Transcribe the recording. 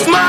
It's my